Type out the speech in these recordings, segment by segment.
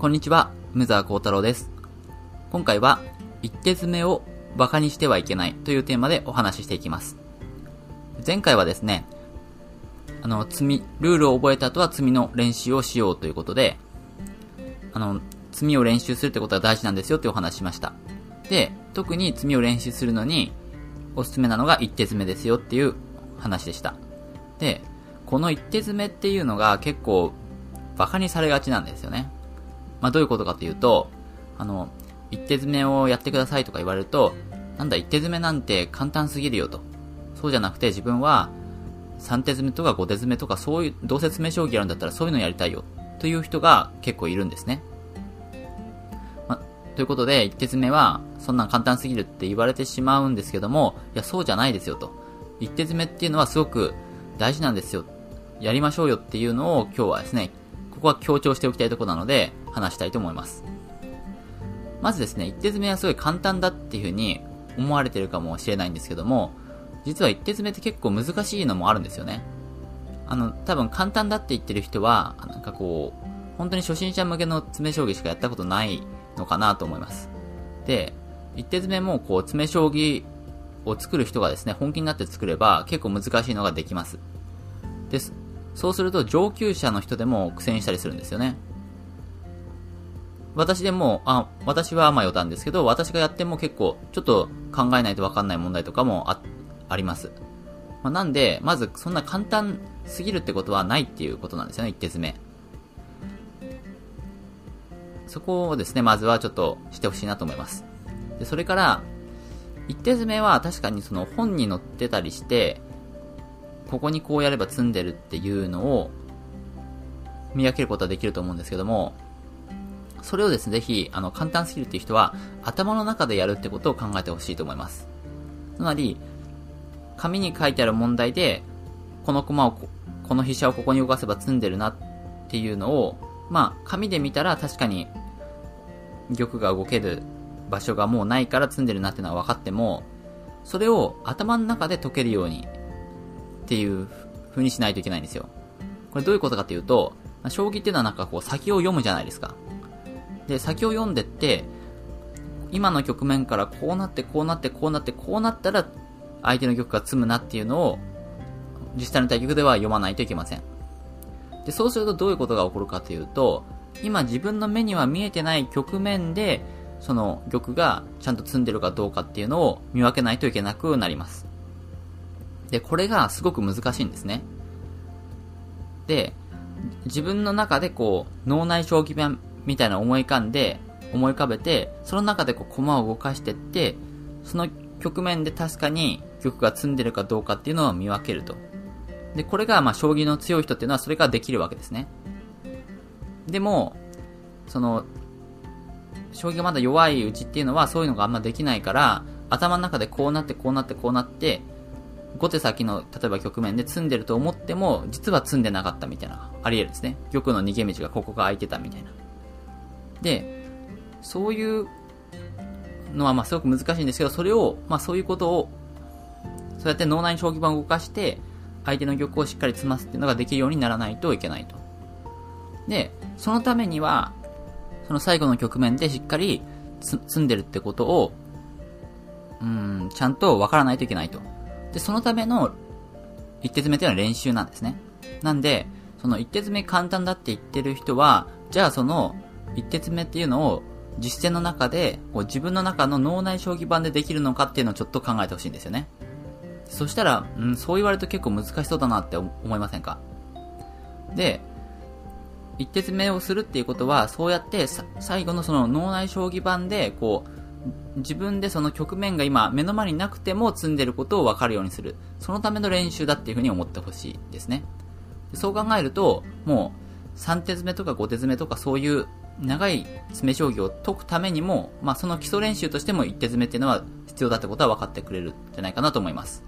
こんにちは、梅沢幸太郎です。今回は、一手詰めを馬鹿にしてはいけないというテーマでお話ししていきます。前回はですね、あの、積み、ルールを覚えた後は積みの練習をしようということで、あの、積みを練習するってことが大事なんですよってお話しました。で、特に積みを練習するのに、おすすめなのが一手詰めですよっていう話でした。で、この一手詰めっていうのが結構馬鹿にされがちなんですよね。まあどういうことかというと、あの、一手詰めをやってくださいとか言われると、なんだ一手詰めなんて簡単すぎるよと。そうじゃなくて自分は3手詰めとか5手詰めとかそういう、どうせ詰め将棋やるんだったらそういうのやりたいよという人が結構いるんですね。ま、ということで、一手詰めはそんなん簡単すぎるって言われてしまうんですけども、いやそうじゃないですよと。一手詰めっていうのはすごく大事なんですよ。やりましょうよっていうのを今日はですね、ここは強調しておきたいところなので話したいと思います。まずですね、一手詰めはすごい簡単だっていうふうに思われてるかもしれないんですけども、実は一手詰めって結構難しいのもあるんですよね。あの、多分簡単だって言ってる人は、なんかこう、本当に初心者向けの詰将棋しかやったことないのかなと思います。で、一手詰めもこう、詰将棋を作る人がですね、本気になって作れば結構難しいのができます。です。そうすると上級者の人でも苦戦したりするんですよね。私でも、あ、私はまあ余談ですけど、私がやっても結構ちょっと考えないとわかんない問題とかもあ、あります。まあ、なんで、まずそんな簡単すぎるってことはないっていうことなんですよね、一手詰め。そこをですね、まずはちょっとしてほしいなと思います。で、それから、一手詰めは確かにその本に載ってたりして、ここにこうやれば積んでるっていうのを見分けることはできると思うんですけども、それをですね、ぜひ、あの、簡単すぎるっていう人は、頭の中でやるってことを考えてほしいと思います。つまり、紙に書いてある問題で、この駒をこ、の飛車をここに動かせば積んでるなっていうのを、まあ、紙で見たら確かに、玉が動ける場所がもうないから積んでるなっていうのは分かっても、それを頭の中で解けるようにっていう風にしないといけないんですよ。これどういうことかというと、将棋っていうのはなんかこう先を読むじゃないですか。で、先を読んでって、今の局面からこうなってこうなってこうなってこうなったら相手の玉が詰むなっていうのを実際の対局では読まないといけません。で、そうするとどういうことが起こるかというと、今自分の目には見えてない局面で、その玉がちゃんと詰んでるかどうかっていうのを見分けないといけなくなります。で、これがすごく難しいんですね。で、自分の中でこう、脳内将棋盤みたいな思い浮かんで、思い浮かべて、その中でこう、駒を動かしてって、その局面で確かに玉が詰んでるかどうかっていうのを見分けると。で、これがまあ、将棋の強い人っていうのはそれができるわけですね。でも、その、将棋がまだ弱いうちっていうのはそういうのがあんまできないから、頭の中でこうなってこうなってこうなって、5手先の、例えば局面で詰んでると思っても、実は詰んでなかったみたいな、あり得るんですね。玉の逃げ道がここが空いてたみたいな。で、そういうのはまあすごく難しいんですけど、それを、まあそういうことを、そうやって脳内に将棋盤を動かして、相手の玉をしっかり詰ますっていうのができるようにならないといけないと。で、そのためには、その最後の局面でしっかり詰んでるってことを、うん、ちゃんとわからないといけないと。で、そのための一手詰めっていうのは練習なんですね。なんで、その一手詰め簡単だって言ってる人は、じゃあその一手詰めっていうのを実践の中で、こう自分の中の脳内将棋盤でできるのかっていうのをちょっと考えてほしいんですよね。そしたら、うん、そう言われると結構難しそうだなって思いませんか？で、一手詰めをするっていうことは、そうやって最後のその脳内将棋盤で、こう、自分でその局面が今目の前になくても積んでることを分かるようにする。そのための練習だっていうふうに思ってほしいですね。そう考えると、もう3手詰めとか5手詰めとかそういう長い詰め将棋を解くためにも、まあその基礎練習としても一手詰めっていうのは必要だってことは分かってくれるんじゃないかなと思います。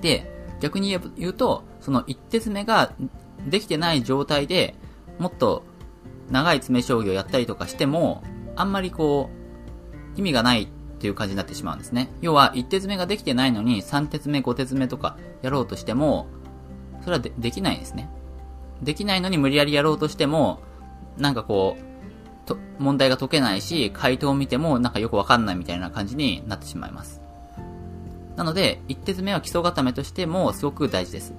で、逆に言うと、その一手詰めができてない状態でもっと長い詰め将棋をやったりとかしても、あんまりこう、意味がないっていう感じになってしまうんですね。要は、一手詰めができてないのに、三手詰め、五手詰めとかやろうとしても、それはでできないですね。できないのに無理やりやろうとしても、なんかこう、と、問題が解けないし、回答を見てもなんかよくわかんないみたいな感じになってしまいます。なので、一手詰めは基礎固めとしてもすごく大事です。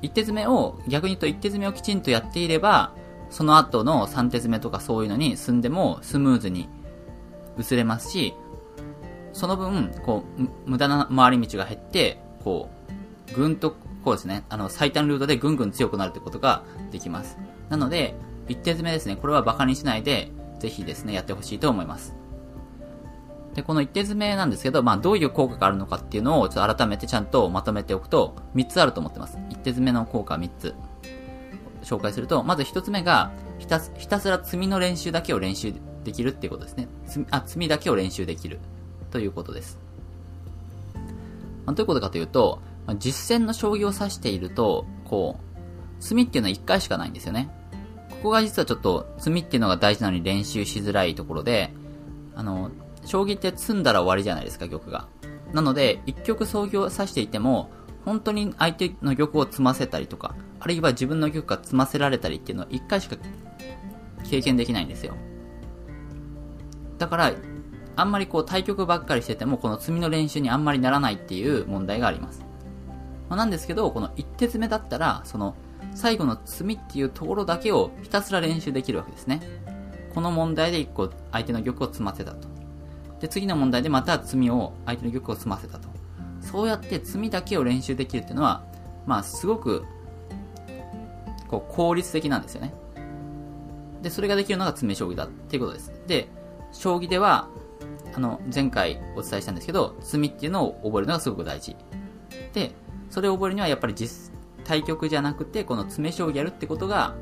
一手詰めを、逆に言うと一手詰めをきちんとやっていれば、その後の三手詰めとかそういうのに進んでもスムーズに移れますし、その分、こう、無駄な回り道が減って、こう、ぐんと、こうですね、あの、最短ルートでぐんぐん強くなるってことができます。なので、一手詰めですね、これは馬鹿にしないで、ぜひですね、やってほしいと思います。で、この一手詰めなんですけど、まあ、どういう効果があるのかっていうのを、ちょっと改めてちゃんとまとめておくと、3つあると思ってます。一手詰めの効果3つ。紹介すると、まず1つ目が、ひたひたすら積みの練習だけを練習できるっていうことですね。あ、積みだけを練習できる。ということです。まあ、どういうことかというと、まあ、実践の将棋を指していると、こう、積みっていうのは1回しかないんですよね。ここが実はちょっと、積みっていうのが大事なのに練習しづらいところで、あの、将棋って詰んだら終わりじゃないですか、玉が。なので、一局将棋を指していても、本当に相手の玉を詰ませたりとか、あるいは自分の玉が詰ませられたりっていうのは一回しか経験できないんですよ。だから、あんまりこう対局ばっかりしてても、この詰みの練習にあんまりならないっていう問題があります。まあ、なんですけど、この一手詰めだったら、その、最後の詰みっていうところだけをひたすら練習できるわけですね。この問題で一個相手の玉を詰ませたと。で、次の問題でまた詰みを、相手の玉を詰ませたと。そうやって詰みだけを練習できるっていうのは、まあ、すごく、こう、効率的なんですよね。で、それができるのが詰め将棋だっていうことです。で、将棋では、あの、前回お伝えしたんですけど、積みっていうのを覚えるのがすごく大事。で、それを覚えるにはやっぱり実、対局じゃなくて、この詰め将棋やるってことが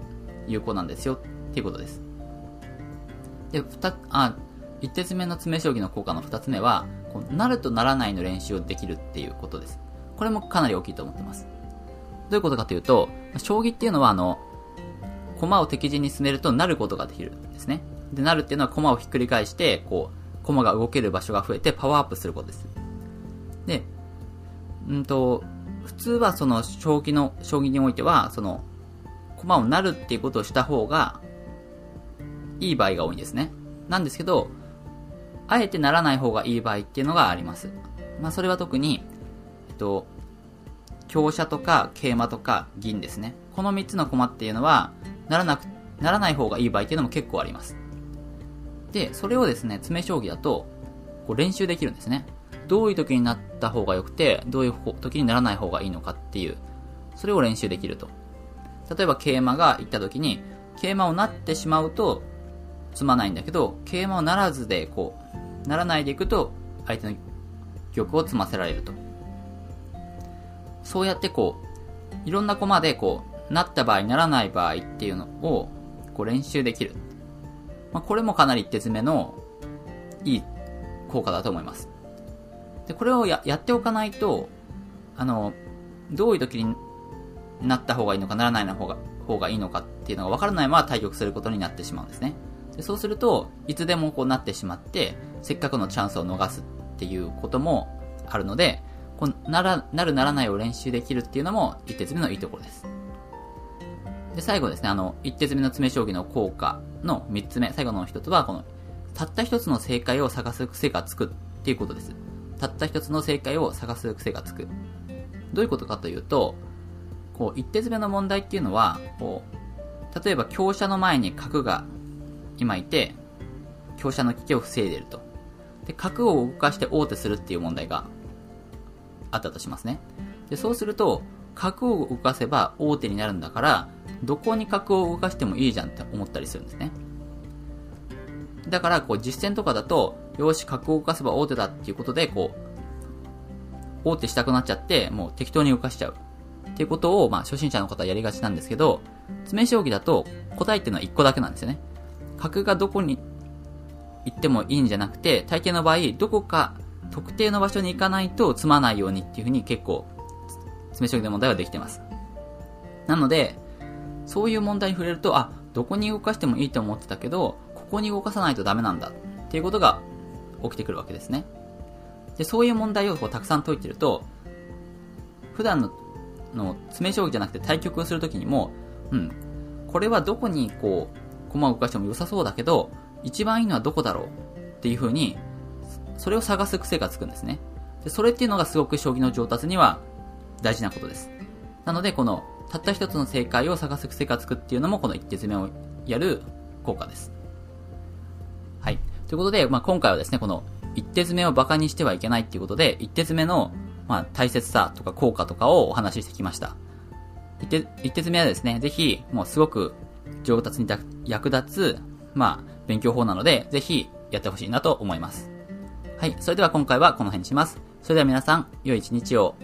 有効なんですよっていうことです。で、二、あ、一手詰めの詰め将棋の効果の二つ目は、こうなるとならないの練習をできるっていうことです。これもかなり大きいと思ってます。どういうことかというと、将棋っていうのはあの、駒を敵陣に進めるとなることができるんですね。で、なるっていうのは駒をひっくり返して、こう、駒が動ける場所が増えてパワーアップすることです。で、うんと、普通はその将棋の、将棋においては、その、駒をなるっていうことをした方が、いい場合が多いんですね。なんですけど、あえてならない方がいい場合っていうのがあります。まあそれは特に、えっと、強者とか桂馬とか銀ですね。この3つの駒っていうのは、ならなく、ならない方がいい場合っていうのも結構あります。で、それをですね、詰将棋だと、こう練習できるんですね。どういう時になった方が良くて、どういう時にならない方がいいのかっていう、それを練習できると。例えば桂馬が行った時に、桂馬をなってしまうと、詰まないんだけど、桂馬をならずで、こう、ならないでいくと、相手の玉を詰ませられると。そうやってこう、いろんな駒でこう、なった場合、ならない場合っていうのを、こう練習できる。まあ、これもかなり一手詰めのいい効果だと思います。で、これをやっておかないと、あの、どういう時になった方がいいのかならないの方が方がいいのかっていうのが分からないまま対局することになってしまうんですね。でそうすると、いつでもこうなってしまって、せっかくのチャンスを逃すっていうこともあるので、こうなら、なるならないを練習できるっていうのも一手詰めのいいところです。で、最後ですね、あの、一手詰めの詰将棋の効果の三つ目、最後の一つは、この、たった一つの正解を探す癖がつくっていうことです。たった一つの正解を探す癖がつく。どういうことかというと、こう、一手詰めの問題っていうのは、こう、例えば強者の前に角が今いて、強者の危機を防いでいると。で、角を動かして王手するっていう問題があったとしますね。で、そうすると、角を動かせば王手になるんだから、どこに角を動かしてもいいじゃんって思ったりするんですね。だから、こう、実践とかだと、よし、角を動かせば王手だっていうことで、こう、王手したくなっちゃって、もう適当に動かしちゃう。っていうことを、まあ、初心者の方はやりがちなんですけど、詰将棋だと、答えっていうのは1個だけなんですよね。角がどこに行ってもいいんじゃなくて、大抵の場合、どこか特定の場所に行かないと詰まないようにっていうふうに結構、詰将棋の問題はできてます。なので、そういう問題に触れると、あ、どこに動かしてもいいと思ってたけど、ここに動かさないとダメなんだっていうことが起きてくるわけですね。で、そういう問題をこうたくさん解いてると、普段のの詰将棋じゃなくて対局をするときにも、うん、これはどこにこう、駒を動かしても良さそうだけど、一番いいのはどこだろうっていう風に、それを探す癖がつくんですね。で、それっていうのがすごく将棋の上達には大事なことです。なので、この、たった一つの正解を探す癖がつくっていうのも、この一手詰めをやる効果です。はい。ということで、まあ、今回はですね、この一手詰めを馬鹿にしてはいけないっていうことで、一手詰めの、まあ、大切さとか効果とかをお話ししてきました。一手、一手詰めはですね、ぜひ、もうすごく上達に役立つ、まあ、勉強法なので、ぜひやってほしいなと思います。はい。それでは今回はこの辺にします。それでは皆さん、良い一日を。